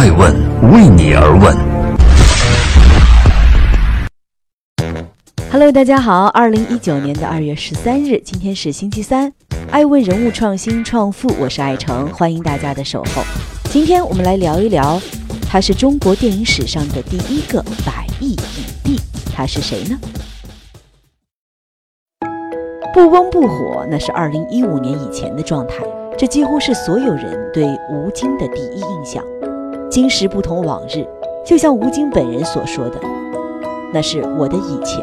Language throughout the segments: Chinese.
爱问为你而问。Hello，大家好，二零一九年的二月十三日，今天是星期三。爱问人物创新创富，我是爱成，欢迎大家的守候。今天我们来聊一聊，他是中国电影史上的第一个百亿影帝，他是谁呢？不温不火，那是二零一五年以前的状态。这几乎是所有人对吴京的第一印象。今时不同往日，就像吴京本人所说的，那是我的以前。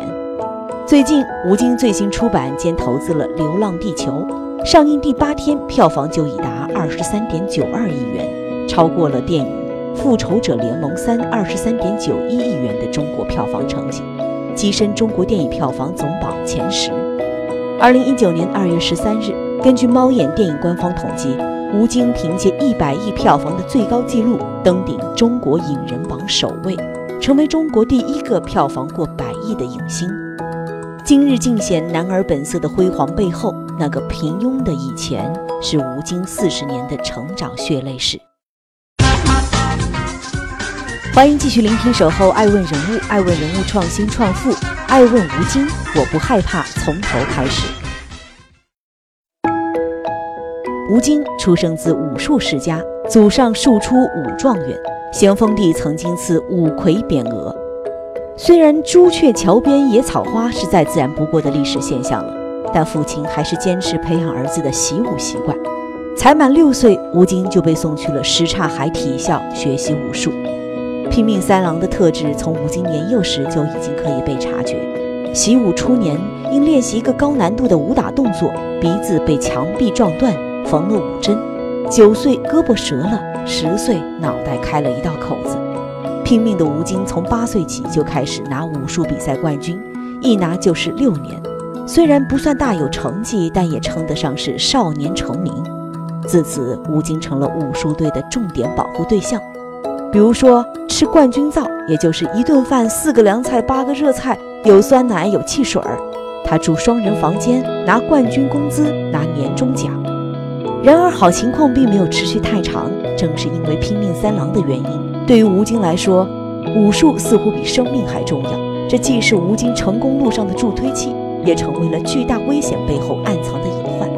最近，吴京最新出版兼投资了《流浪地球》，上映第八天票房就已达二十三点九二亿元，超过了电影《复仇者联盟三》二十三点九一亿元的中国票房成绩，跻身中国电影票房总榜前十。二零一九年二月十三日，根据猫眼电影官方统计，吴京凭借一百亿票房的最高纪录，登顶中国影人榜首位，成为中国第一个票房过百亿的影星。今日尽显男儿本色的辉煌背后，那个平庸的以前，是吴京四十年的成长血泪史。欢迎继续聆听《守候爱问人物》，爱问人物创新创富。爱问吴京，我不害怕，从头开始。吴京出生自武术世家，祖上庶出武状元，咸丰帝曾经赐五魁匾额。虽然朱雀桥边野草花是再自然不过的历史现象了，但父亲还是坚持培养儿子的习武习惯。才满六岁，吴京就被送去了什刹海体校学习武术。拼命三郎的特质从吴京年幼时就已经可以被察觉。习武初年，因练习一个高难度的武打动作，鼻子被墙壁撞断，缝了五针。九岁胳膊折了，十岁脑袋开了一道口子。拼命的吴京从八岁起就开始拿武术比赛冠军，一拿就是六年。虽然不算大有成绩，但也称得上是少年成名。自此，吴京成了武术队的重点保护对象。比如说吃冠军灶，也就是一顿饭四个凉菜八个热菜，有酸奶有汽水儿。他住双人房间，拿冠军工资，拿年终奖。然而好情况并没有持续太长，正是因为拼命三郎的原因，对于吴京来说，武术似乎比生命还重要。这既是吴京成功路上的助推器，也成为了巨大危险背后暗藏的隐患。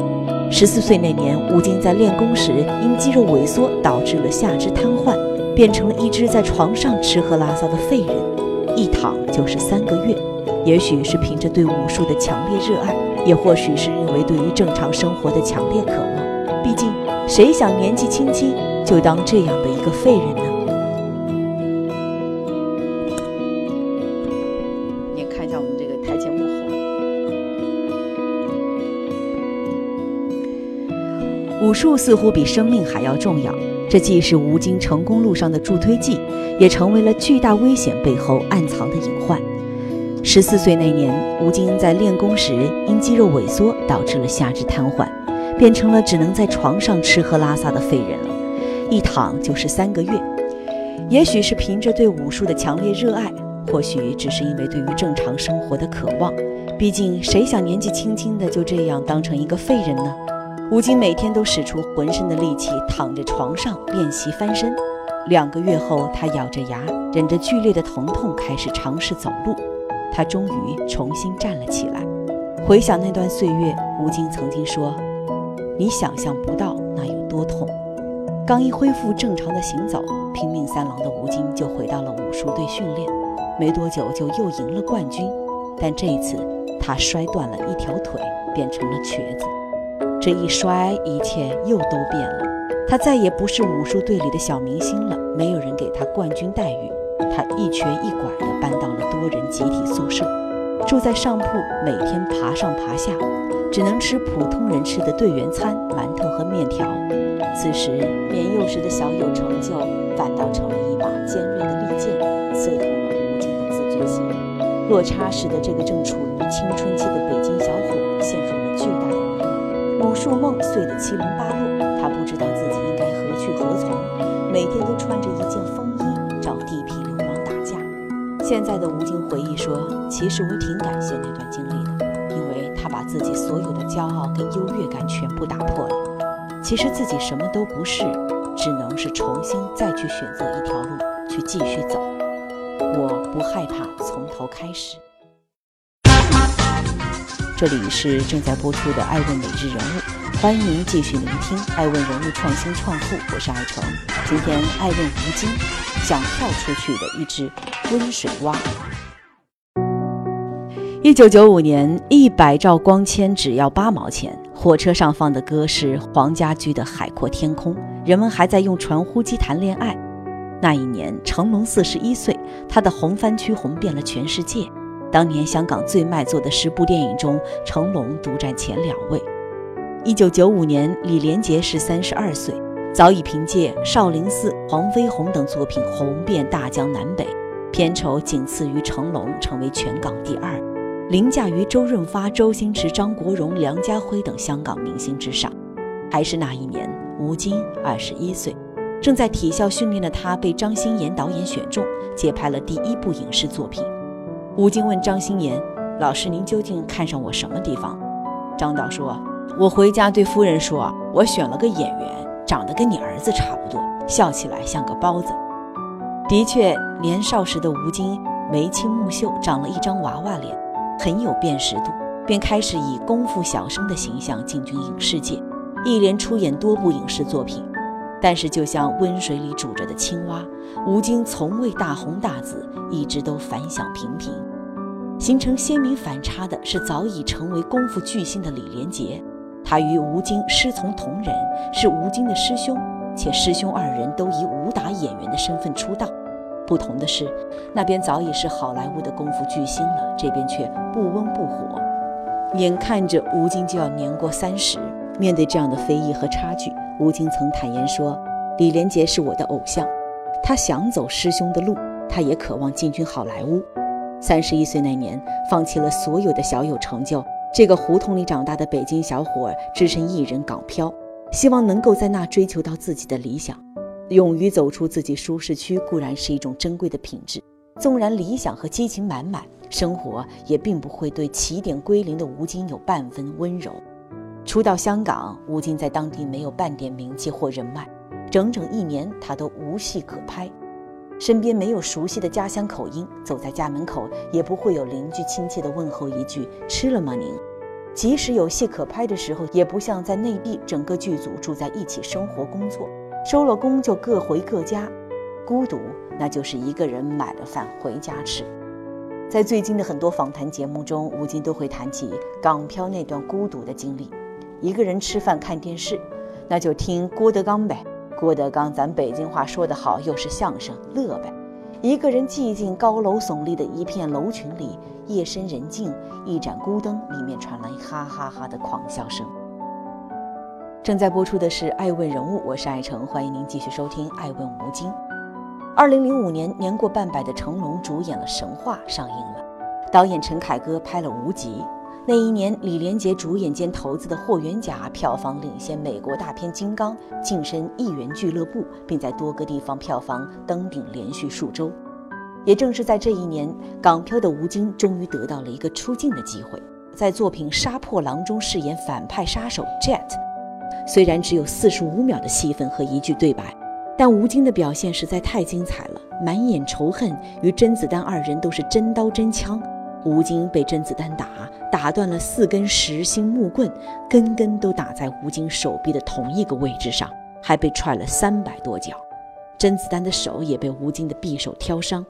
十四岁那年，吴京在练功时因肌肉萎缩导致了下肢瘫痪。变成了一只在床上吃喝拉撒的废人，一躺就是三个月。也许是凭着对武术的强烈热爱，也或许是因为对于正常生活的强烈渴望。毕竟，谁想年纪轻轻就当这样的一个废人呢？你看一下我们这个台前幕后，武术似乎比生命还要重要。这既是吴京成功路上的助推剂，也成为了巨大危险背后暗藏的隐患。十四岁那年，吴京在练功时因肌肉萎缩导致了下肢瘫痪，变成了只能在床上吃喝拉撒的废人了，一躺就是三个月。也许是凭着对武术的强烈热爱，或许只是因为对于正常生活的渴望。毕竟，谁想年纪轻轻的就这样当成一个废人呢？吴京每天都使出浑身的力气，躺在床上练习翻身。两个月后，他咬着牙，忍着剧烈的疼痛，开始尝试走路。他终于重新站了起来。回想那段岁月，吴京曾经说：“你想象不到那有多痛。”刚一恢复正常的行走，拼命三郎的吴京就回到了武术队训练。没多久就又赢了冠军，但这一次他摔断了一条腿，变成了瘸子。这一摔，一切又都变了。他再也不是武术队里的小明星了，没有人给他冠军待遇。他一瘸一拐地搬到了多人集体宿舍，住在上铺，每天爬上爬下，只能吃普通人吃的队员餐——馒头和面条。此时，年幼时的小有成就，反倒成了一把尖锐的利剑，刺痛了无尽的自尊心。落差使得这个正处于青春期的北京小伙陷入了巨大的迷茫。武术梦碎得七零八落，他不知道自己应该何去何从，每天都穿着一现在的吴京回忆说：“其实我挺感谢那段经历的，因为他把自己所有的骄傲跟优越感全部打破了。其实自己什么都不是，只能是重新再去选择一条路去继续走。我不害怕从头开始。这里是正在播出的《爱问每日人物》，欢迎您继续聆听《爱问人物创新创富》，我是爱成。今天爱问吴京想跳出去的一只温水蛙。一九九五年，一百兆光纤只要八毛钱。火车上放的歌是黄家驹的《海阔天空》，人们还在用传呼机谈恋爱。那一年，成龙四十一岁，他的《红番区》红遍了全世界。当年香港最卖座的十部电影中，成龙独占前两位。一九九五年，李连杰是三十二岁，早已凭借《少林寺》《黄飞鸿》等作品红遍大江南北，片酬仅次于成龙，成为全港第二，凌驾于周润发、周星驰、张国荣、梁家辉等香港明星之上。还是那一年，吴京二十一岁，正在体校训练的他被张鑫炎导演选中，接拍了第一部影视作品。吴京问张鑫炎：“老师，您究竟看上我什么地方？”张导说：“我回家对夫人说，我选了个演员，长得跟你儿子差不多，笑起来像个包子。”的确，年少时的吴京眉清目秀，长了一张娃娃脸，很有辨识度，便开始以功夫小生的形象进军影视界，一连出演多部影视作品。但是，就像温水里煮着的青蛙，吴京从未大红大紫，一直都反响平平。形成鲜明反差的是，早已成为功夫巨星的李连杰，他与吴京师从同仁，是吴京的师兄，且师兄二人都以武打演员的身份出道。不同的是，那边早已是好莱坞的功夫巨星了，这边却不温不火。眼看着吴京就要年过三十，面对这样的非议和差距，吴京曾坦言说：“李连杰是我的偶像，他想走师兄的路，他也渴望进军好莱坞。”三十一岁那年，放弃了所有的小有成就。这个胡同里长大的北京小伙，只身一人港漂，希望能够在那追求到自己的理想。勇于走出自己舒适区固然是一种珍贵的品质，纵然理想和激情满满，生活也并不会对起点归零的吴京有半分温柔。初到香港，吴京在当地没有半点名气或人脉，整整一年他都无戏可拍。身边没有熟悉的家乡口音，走在家门口也不会有邻居亲切的问候一句“吃了吗您”。即使有戏可拍的时候，也不像在内地，整个剧组住在一起生活工作，收了工就各回各家，孤独那就是一个人买了饭回家吃。在最近的很多访谈节目中，吴京都会谈起港漂那段孤独的经历，一个人吃饭看电视，那就听郭德纲呗。郭德纲，咱北京话说得好，又是相声，乐呗。一个人寂静高楼耸立的一片楼群里，夜深人静，一盏孤灯，里面传来哈哈哈的狂笑声。正在播出的是《爱问人物》，我是爱成，欢迎您继续收听《爱问吴京》。二零零五年，年过半百的成龙主演了《神话》上映了，导演陈凯歌拍了《无极》。那一年，李连杰主演兼投资的《霍元甲》票房领先美国大片《金刚》，晋升亿元俱乐部，并在多个地方票房登顶连续数周。也正是在这一年，港漂的吴京终于得到了一个出镜的机会，在作品《杀破狼》中饰演反派杀手 Jet。虽然只有四十五秒的戏份和一句对白，但吴京的表现实在太精彩了，满眼仇恨，与甄子丹二人都是真刀真枪。吴京被甄子丹打，打断了四根实心木棍，根根都打在吴京手臂的同一个位置上，还被踹了三百多脚。甄子丹的手也被吴京的匕首挑伤。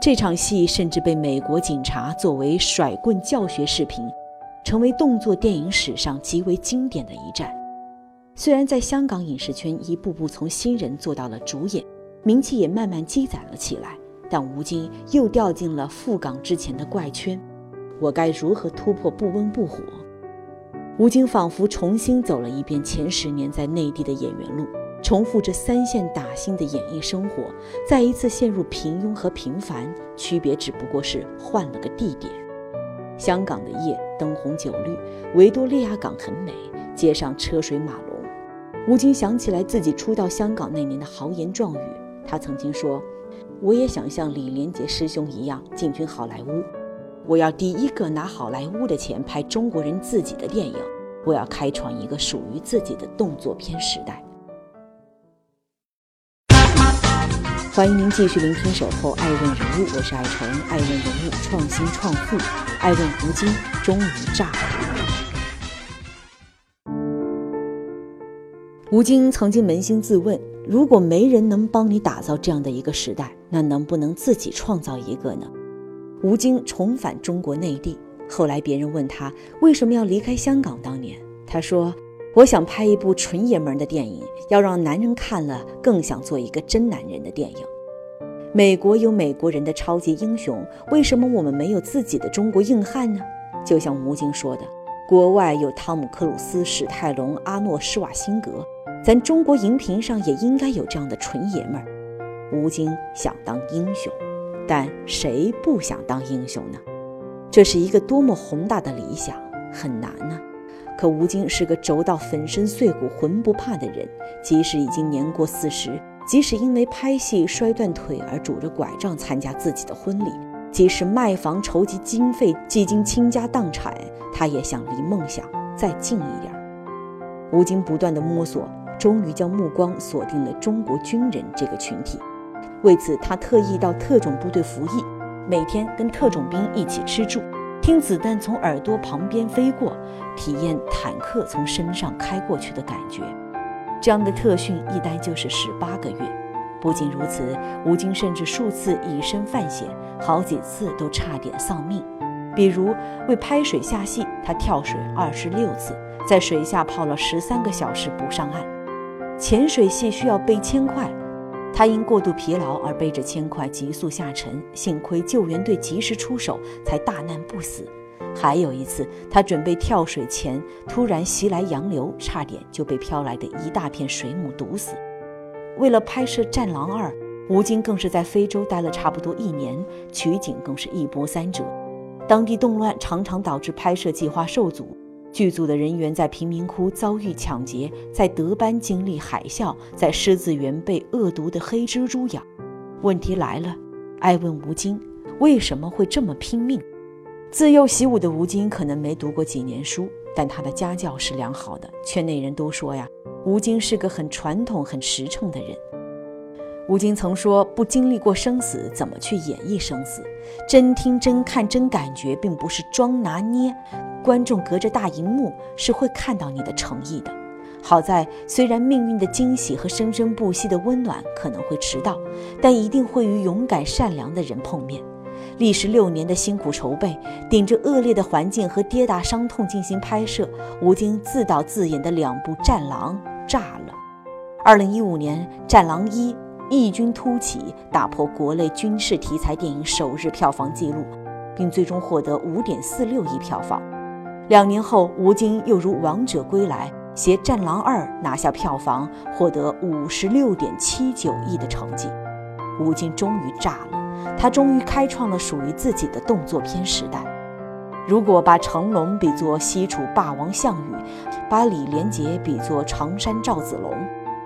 这场戏甚至被美国警察作为甩棍教学视频，成为动作电影史上极为经典的一战。虽然在香港影视圈一步步从新人做到了主演，名气也慢慢积攒了起来。但吴京又掉进了赴港之前的怪圈，我该如何突破不温不火？吴京仿佛重新走了一遍前十年在内地的演员路，重复着三线打星的演艺生活，再一次陷入平庸和平凡，区别只不过是换了个地点。香港的夜灯红酒绿，维多利亚港很美，街上车水马龙。吴京想起来自己初到香港那年的豪言壮语，他曾经说。我也想像李连杰师兄一样进军好莱坞，我要第一个拿好莱坞的钱拍中国人自己的电影，我要开创一个属于自己的动作片时代。欢迎您继续聆听《守候爱问人物》，我是爱成，爱问人物创新创富，爱问吴京终于炸了。吴京曾经扪心自问：如果没人能帮你打造这样的一个时代，那能不能自己创造一个呢？吴京重返中国内地，后来别人问他为什么要离开香港，当年他说：“我想拍一部纯爷们的电影，要让男人看了更想做一个真男人的电影。”美国有美国人的超级英雄，为什么我们没有自己的中国硬汉呢？就像吴京说的：“国外有汤姆·克鲁斯、史泰龙、阿诺·施瓦辛格。”咱中国荧屏上也应该有这样的纯爷们儿。吴京想当英雄，但谁不想当英雄呢？这是一个多么宏大的理想，很难呢。可吴京是个轴到粉身碎骨浑不怕的人，即使已经年过四十，即使因为拍戏摔断腿而拄着拐杖参加自己的婚礼，即使卖房筹集经费，几经倾家荡产，他也想离梦想再近一点。吴京不断的摸索。终于将目光锁定了中国军人这个群体，为此他特意到特种部队服役，每天跟特种兵一起吃住，听子弹从耳朵旁边飞过，体验坦克从身上开过去的感觉。这样的特训一待就是十八个月。不仅如此，吴京甚至数次以身犯险，好几次都差点丧命。比如为拍水下戏，他跳水二十六次，在水下泡了十三个小时不上岸。潜水系需要背铅块，他因过度疲劳而背着铅块急速下沉，幸亏救援队及时出手，才大难不死。还有一次，他准备跳水前，突然袭来洋流，差点就被飘来的一大片水母毒死。为了拍摄《战狼二》，吴京更是在非洲待了差不多一年，取景更是一波三折，当地动乱常常导致拍摄计划受阻。剧组的人员在贫民窟遭遇抢劫，在德班经历海啸，在狮子园被恶毒的黑蜘蛛咬。问题来了，爱问吴京为什么会这么拼命？自幼习武的吴京可能没读过几年书，但他的家教是良好的。圈内人都说呀，吴京是个很传统、很实诚的人。吴京曾说：“不经历过生死，怎么去演绎生死？真听、真看、真感觉，并不是装拿捏。”观众隔着大荧幕是会看到你的诚意的。好在，虽然命运的惊喜和生生不息的温暖可能会迟到，但一定会与勇敢善良的人碰面。历时六年的辛苦筹备，顶着恶劣的环境和跌打伤痛进行拍摄，吴京自导自演的两部《战狼》炸了。二零一五年，《战狼一》异军突起，打破国内军事题材电影首日票房纪录，并最终获得五点四六亿票房。两年后，吴京又如王者归来，携《战狼二》拿下票房，获得五十六点七九亿的成绩。吴京终于炸了，他终于开创了属于自己的动作片时代。如果把成龙比作西楚霸王项羽，把李连杰比作常山赵子龙，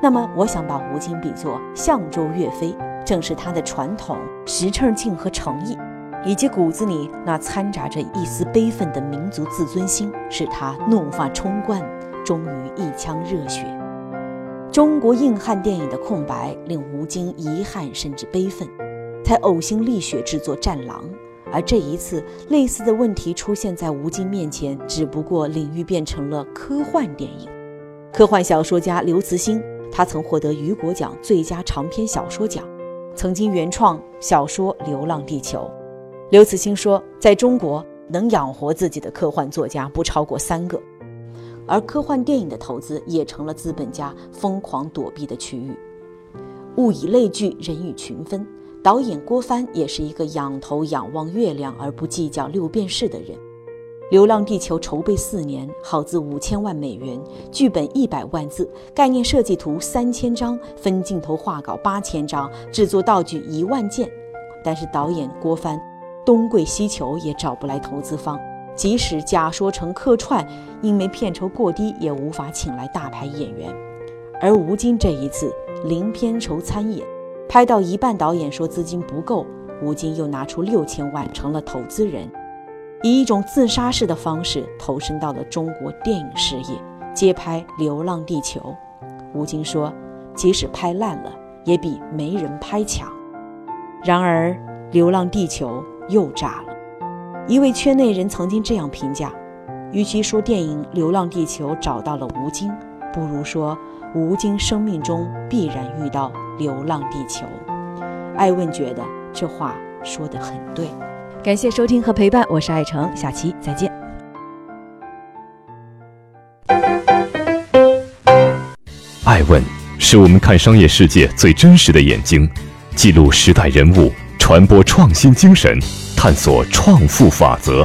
那么我想把吴京比作相州岳飞，正是他的传统、实诚劲和诚意。以及骨子里那掺杂着一丝悲愤的民族自尊心，使他怒发冲冠，终于一腔热血。中国硬汉电影的空白令吴京遗憾甚至悲愤，才呕心沥血制作《战狼》。而这一次，类似的问题出现在吴京面前，只不过领域变成了科幻电影。科幻小说家刘慈欣，他曾获得雨果奖最佳长篇小说奖，曾经原创小说《流浪地球》。刘慈欣说，在中国能养活自己的科幻作家不超过三个，而科幻电影的投资也成了资本家疯狂躲避的区域。物以类聚，人以群分。导演郭帆也是一个仰头仰望月亮而不计较六便士的人。《流浪地球》筹备四年，耗资五千万美元，剧本一百万字，概念设计图三千张，分镜头画稿八千张，制作道具一万件。但是导演郭帆。东跪西求也找不来投资方，即使假说成客串，因为片酬过低，也无法请来大牌演员。而吴京这一次零片酬参演，拍到一半，导演说资金不够，吴京又拿出六千万成了投资人，以一种自杀式的方式投身到了中国电影事业，接拍《流浪地球》。吴京说：“即使拍烂了，也比没人拍强。”然而，《流浪地球》又炸了。一位圈内人曾经这样评价：与其说电影《流浪地球》找到了吴京，不如说吴京生命中必然遇到《流浪地球》。艾问觉得这话说得很对。感谢收听和陪伴，我是爱成，下期再见。爱问是我们看商业世界最真实的眼睛，记录时代人物，传播创新精神，探索创富法则。